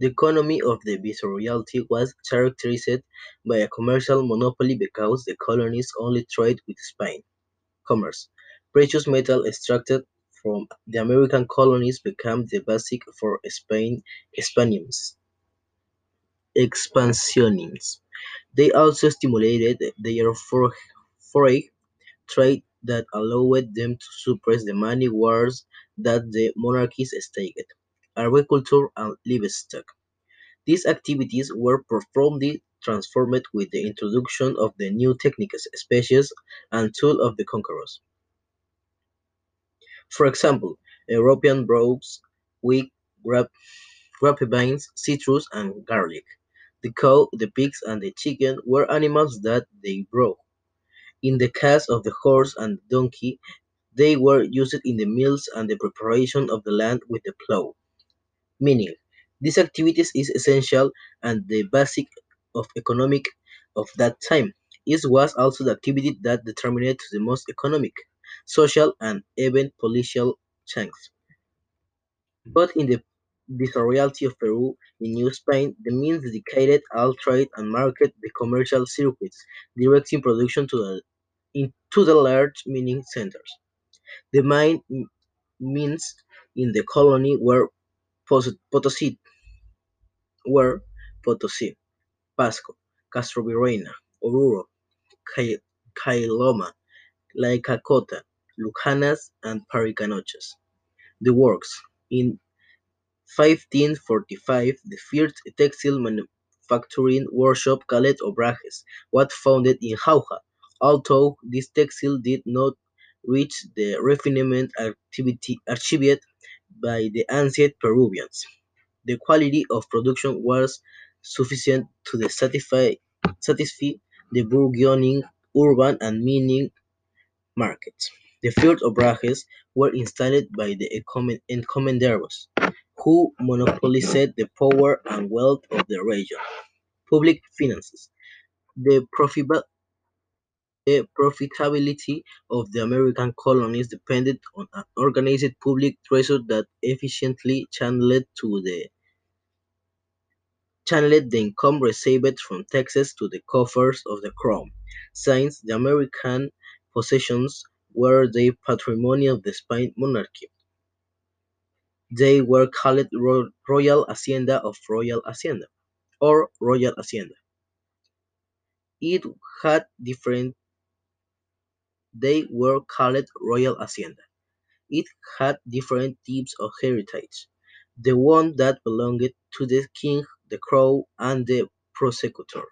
The economy of the viceroyalty was characterized by a commercial monopoly because the colonies only traded with Spain. Commerce. Precious metal extracted from the American colonies became the basis for Spain's expansionism. They also stimulated their foreign trade that allowed them to suppress the many wars that the monarchies staged. Agriculture and livestock. These activities were profoundly transformed with the introduction of the new techniques, species, and tools of the conquerors. For example, European brought wheat, grapevines, citrus, and garlic. The cow, the pigs, and the chicken were animals that they brought. In the case of the horse and the donkey, they were used in the mills and the preparation of the land with the plough. Meaning, this activities is essential and the basic of economic of that time. It was also the activity that determined the most economic, social, and even political changes. But in the viceroyalty of Peru in New Spain, the means dedicated all trade and market the commercial circuits, directing production to the into the large mining centers. The main means in the colony were Potosí, were Potosí, Pasco, Castrovirreyna, Oruro, Cayloma, Laicacota, Lucanas, and Paricanochas. The works. In 1545, the first textile manufacturing workshop called Obrajes was founded in Jauja, although this textile did not reach the refinement activity achieved by the ancient Peruvians. The quality of production was sufficient to satisfy the burgeoning urban and mining markets. The first obrajes were installed by the encomenderos, who monopolized the power and wealth of the region. Public finances. The profitability of the American colonies depended on an organized public treasury that efficiently channeled the income received from taxes to the coffers of the crown. Since the American possessions were the patrimony of the Spanish monarchy, they were called Royal Hacienda of Royal Hacienda or Royal Hacienda. It had different they were called Royal Hacienda. It had different types of heritage: the one that belonged to the king, the crown, and the prosecutor.